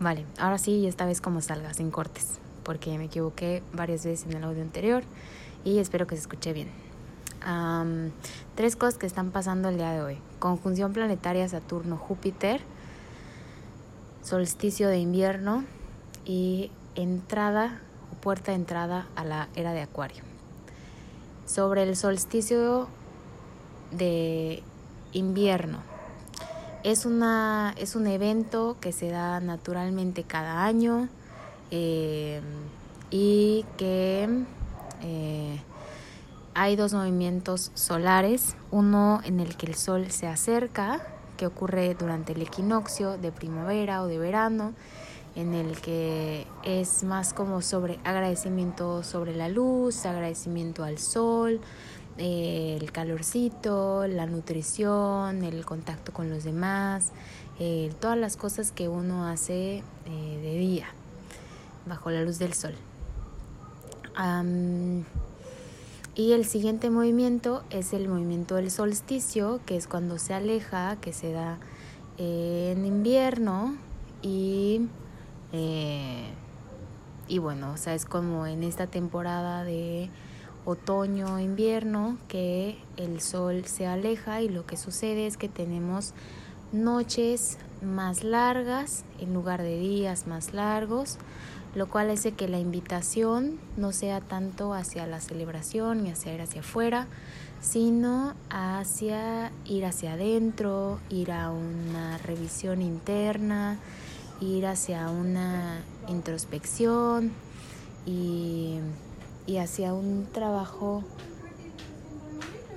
Vale, ahora sí, esta vez como salga, sin cortes, porque me equivoqué varias veces en el audio anterior y espero que se escuche bien. tres cosas que están pasando el día de hoy. Conjunción planetaria Saturno-Júpiter, solsticio de invierno y entrada o puerta de entrada a la era de Acuario. Sobre el solsticio de invierno es, una, es un evento que se da naturalmente cada año eh, y que eh, hay dos movimientos solares, uno en el que el sol se acerca, que ocurre durante el equinoccio de primavera o de verano, en el que es más como sobre agradecimiento sobre la luz, agradecimiento al sol, el calorcito, la nutrición, el contacto con los demás, todas las cosas que uno hace eh, de día, bajo la luz del sol. y el siguiente movimiento es el movimiento del solsticio, que es cuando se aleja, que se da en invierno y, eh, y bueno, o sea, es como en esta temporada de otoño, invierno, que el sol se aleja y lo que sucede es que tenemos noches más largas en lugar de días más largos, lo cual hace que la invitación no sea tanto hacia la celebración y hacia ir hacia afuera, sino hacia ir hacia adentro, ir a una revisión interna, ir hacia una introspección y y hacia un trabajo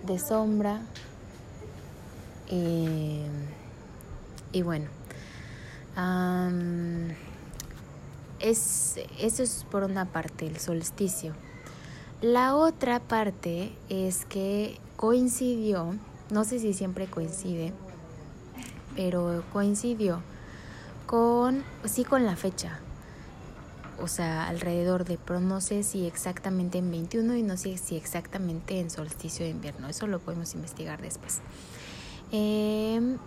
de sombra. Y bueno, es, eso es por una parte el solsticio. La otra parte es que coincidió, no sé si siempre coincide, pero coincidió con, sí con la fecha, o sea, alrededor de, pero no si exactamente en 21 y no sé si exactamente en solsticio de invierno, eso lo podemos investigar después. Em,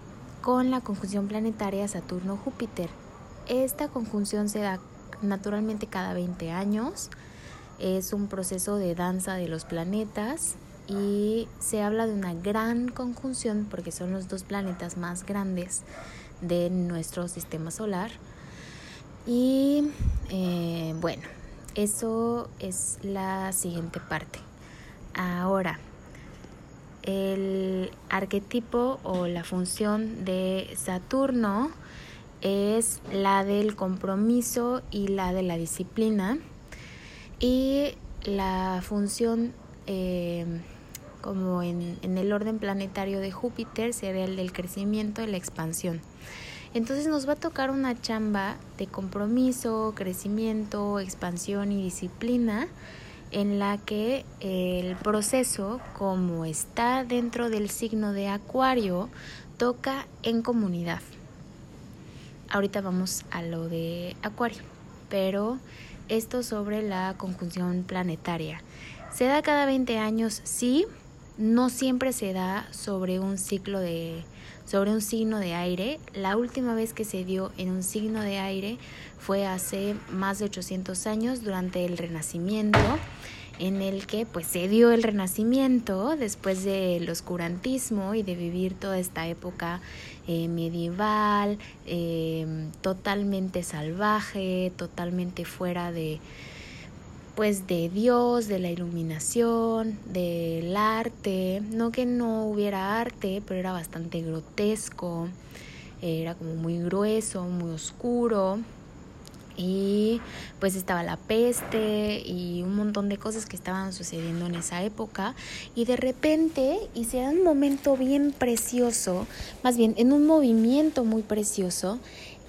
con la conjunción planetaria Saturno-Júpiter. Esta conjunción se da naturalmente cada 20 años, es un proceso de danza de los planetas y se habla de una gran conjunción porque son los dos planetas más grandes de nuestro sistema solar y eh, bueno, eso es la siguiente parte. Ahora, el arquetipo o la función de Saturno es la del compromiso y la de la disciplina. Y la función, eh, como en, en el orden planetario de Júpiter, sería el del crecimiento y la expansión. Entonces nos va a tocar una chamba de compromiso, crecimiento, expansión y disciplina en la que el proceso, como está dentro del signo de Acuario, toca en comunidad. Ahorita vamos a lo de Acuario, pero esto sobre la conjunción planetaria. Se da cada 20 años, sí, no siempre se da sobre un ciclo de sobre un signo de aire. La última vez que se dio en un signo de aire fue hace más de 800 años durante el Renacimiento en el que pues se dio el renacimiento después del oscurantismo y de vivir toda esta época eh, medieval, eh, totalmente salvaje, totalmente fuera de, pues de Dios, de la iluminación, del arte, no que no hubiera arte, pero era bastante grotesco, era como muy grueso, muy oscuro. Y pues estaba la peste y un montón de cosas que estaban sucediendo en esa época. Y de repente y se un momento bien precioso, más bien en un movimiento muy precioso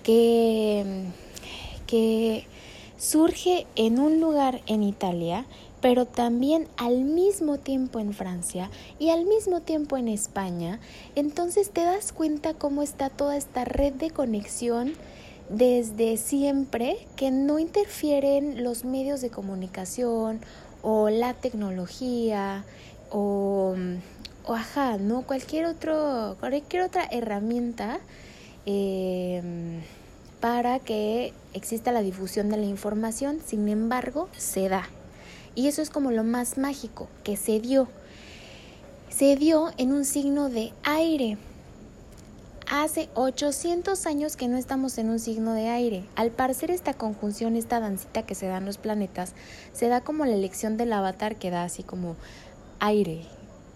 que que surge en un lugar en Italia, pero también al mismo tiempo en Francia y al mismo tiempo en España, entonces te das cuenta cómo está toda esta red de conexión desde siempre que no interfieren los medios de comunicación o la tecnología o, o ajá, ¿no? Cualquier, otro, cualquier otra herramienta. Eh, para que exista la difusión de la información, sin embargo, se da. Y eso es como lo más mágico, que se dio. Se dio en un signo de aire. Hace 800 años que no estamos en un signo de aire. Al parecer esta conjunción, esta dancita que se dan los planetas, se da como la elección del avatar que da así como aire,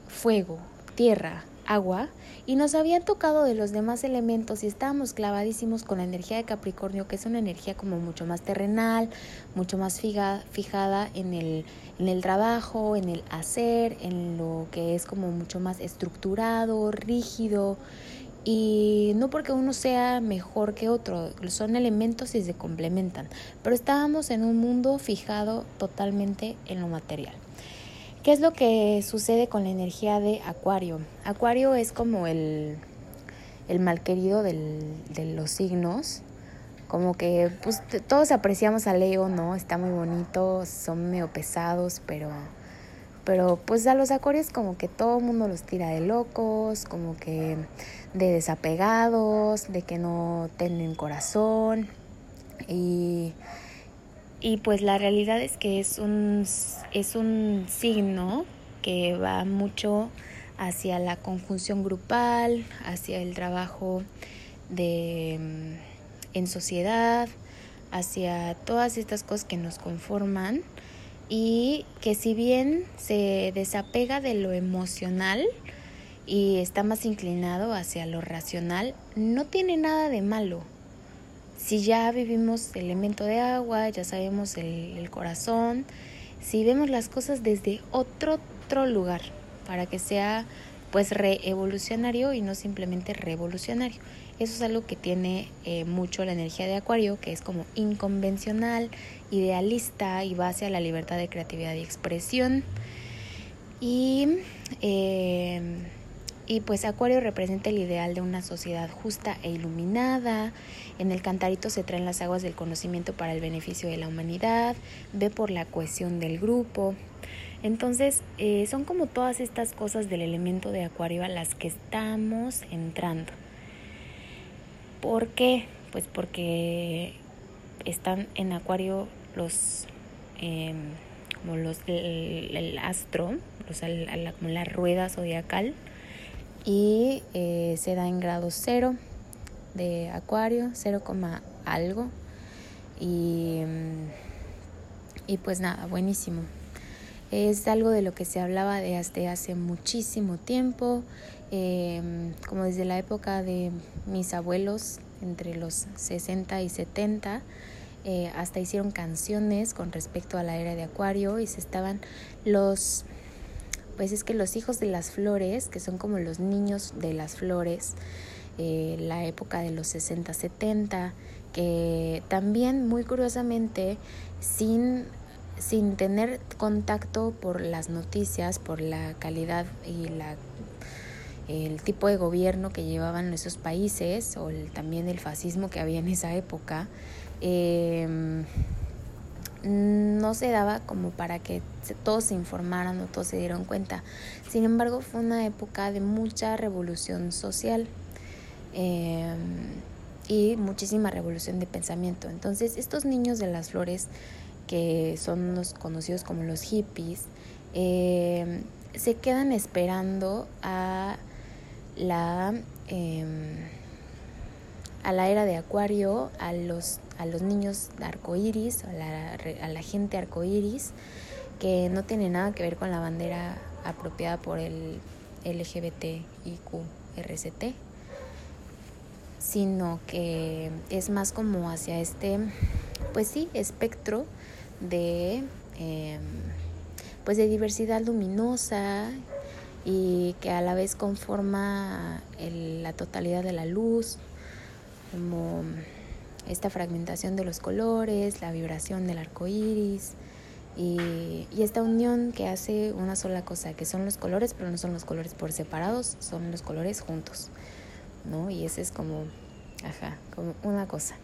fuego, tierra, agua, y nos habían tocado de los demás elementos y estábamos clavadísimos con la energía de Capricornio, que es una energía como mucho más terrenal, mucho más fijada en el, en el trabajo, en el hacer, en lo que es como mucho más estructurado, rígido. Y no porque uno sea mejor que otro, son elementos y se complementan, pero estábamos en un mundo fijado totalmente en lo material. ¿Qué es lo que sucede con la energía de Acuario? Acuario es como el, el malquerido del, de los signos. Como que pues, todos apreciamos a Leo, ¿no? Está muy bonito, son medio pesados, pero, pero pues a los acuarios como que todo el mundo los tira de locos, como que de desapegados, de que no tienen corazón. Y y pues la realidad es que es un, es un signo que va mucho hacia la conjunción grupal, hacia el trabajo de, mm, en sociedad, hacia todas estas cosas que nos conforman y que si bien se desapega de lo emocional y está más inclinado hacia lo racional, no tiene nada de malo. Si ya vivimos el elemento de agua, ya sabemos el, corazón, si vemos las cosas desde otro, otro lugar, para que sea pues reevolucionario y no simplemente revolucionario. Eso es algo que tiene eh, mucho la energía de Acuario, que es como inconvencional, idealista y base a la libertad de creatividad y expresión. Y eh, y pues Acuario representa el ideal de una sociedad justa e iluminada. En el cantarito se traen las aguas del conocimiento para el beneficio de la humanidad. Ve por la cohesión del grupo. Entonces eh, son como todas estas cosas del elemento de Acuario a las que estamos entrando. ¿Por qué? Pues porque están en Acuario los... Em, como los el, astro, la, como la rueda zodiacal, y eh, se da en grado cero de acuario, 0, algo. Y, y pues nada, buenísimo. Es algo de lo que se hablaba desde hace muchísimo tiempo, em, como desde la época de mis abuelos, entre los 60 y 70. Eh, hasta hicieron canciones con respecto a la era de Acuario y se estaban los pues es que los hijos de las flores, que son como los niños de las flores, eh, la época de los 60-70, que también muy curiosamente, sin, sin tener contacto por las noticias, por la calidad y la el tipo de gobierno que llevaban esos países o también el fascismo que había en esa época, eh, no se daba como para que todos se informaran o todos se dieran cuenta. Sin embargo, fue una época de mucha revolución social em, y muchísima revolución de pensamiento. Entonces, estos niños de las flores, que son los conocidos como los hippies, em, se quedan esperando a la, em, a la era de Acuario, a los a los niños arcoíris, a la, a la gente arcoíris, que no tiene nada que ver con la bandera apropiada por el LGBTIQ-RCT, sino que es más como hacia este, pues sí, espectro de, em, pues de diversidad luminosa y que a la vez conforma la totalidad de la luz, como esta fragmentación de los colores, la vibración del arco iris y, esta unión que hace una sola cosa, que son los colores, pero no son los colores por separados, son los colores juntos, ¿no? Y ese es como, ajá, como una cosa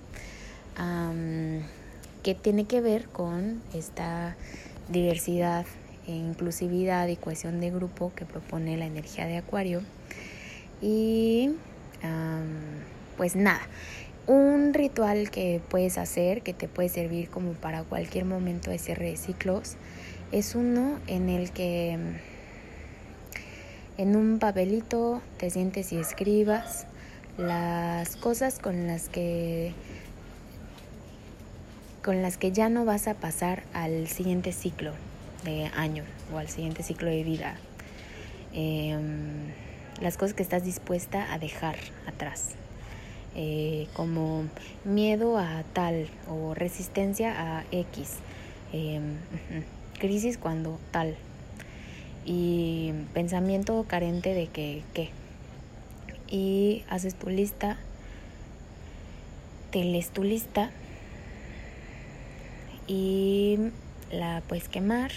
que tiene que ver con esta diversidad e inclusividad y cohesión de grupo que propone la energía de Acuario. Y pues nada, Un ritual que puedes hacer, que te puede servir como para cualquier momento de cierre de ciclos, es uno en el que en un papelito te sientes y escribas las cosas con las que con las que ya no vas a pasar al siguiente ciclo de año o al siguiente ciclo de vida. Em, las cosas que estás dispuesta a dejar atrás. Eh, como miedo a tal o resistencia a X. Em, crisis cuando tal. Y pensamiento carente de que qué. Y haces tu lista, te lees tu lista y la puedes quemar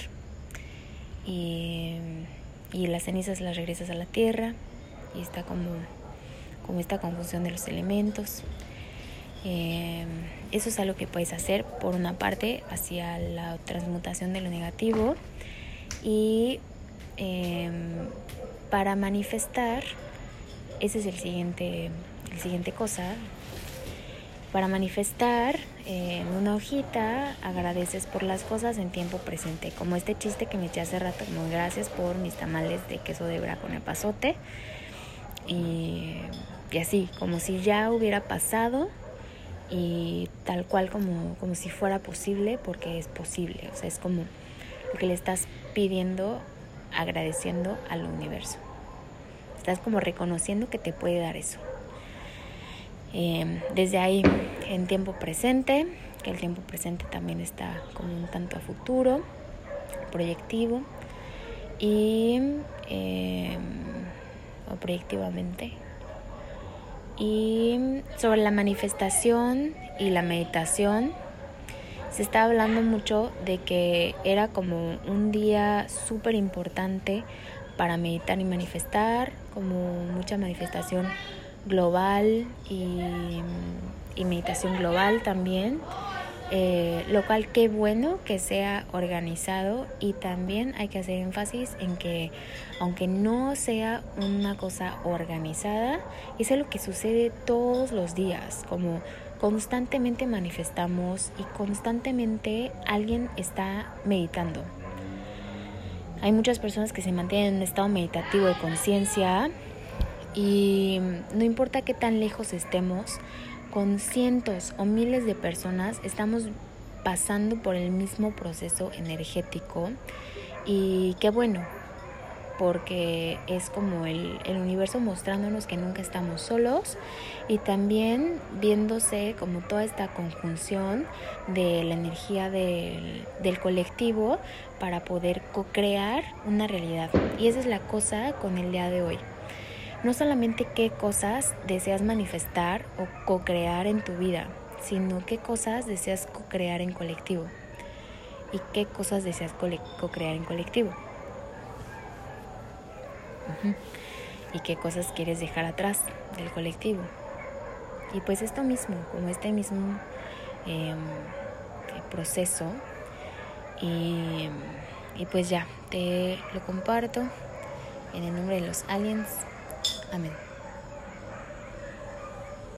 y, las cenizas las regresas a la tierra y está como, como esta confusión de los elementos. Eh, eso es algo que puedes hacer por una parte hacia la transmutación de lo negativo y em, para manifestar, ese es el siguiente, el siguiente cosa, para manifestar en una hojita agradeces por las cosas en tiempo presente, como este chiste que me eché hace rato, como gracias por mis tamales de queso de bra con el pasote. Y, y así, como si ya hubiera pasado y tal cual como, como si fuera posible, porque es posible, o sea, es como lo que le estás pidiendo, agradeciendo al universo. Estás como reconociendo que te puede dar eso. Em, desde ahí, en tiempo presente, que el tiempo presente también está como un tanto a futuro, proyectivo, y em, o proyectivamente. Y sobre la manifestación y la meditación, se está hablando mucho de que era como un día súper importante para meditar y manifestar, como mucha manifestación global y, meditación global también. Eh, lo cual qué bueno que sea organizado y también hay que hacer énfasis en que aunque no sea una cosa organizada, es algo que sucede todos los días, como constantemente manifestamos y constantemente alguien está meditando. Hay muchas personas que se mantienen en un estado meditativo de conciencia y no importa qué tan lejos estemos, con cientos o miles de personas estamos pasando por el mismo proceso energético y qué bueno, porque es como el, universo mostrándonos que nunca estamos solos y también viéndose como toda esta conjunción de la energía del, del colectivo para poder co-crear una realidad. Y esa es la cosa con el día de hoy no solamente qué cosas deseas manifestar o co-crear en tu vida, sino qué cosas deseas co-crear en colectivo y qué cosas deseas co-crear en colectivo. Y qué cosas quieres dejar atrás del colectivo. Y pues esto mismo, como este mismo em, proceso. Y, y pues ya, te lo comparto en el nombre de los aliens Amén.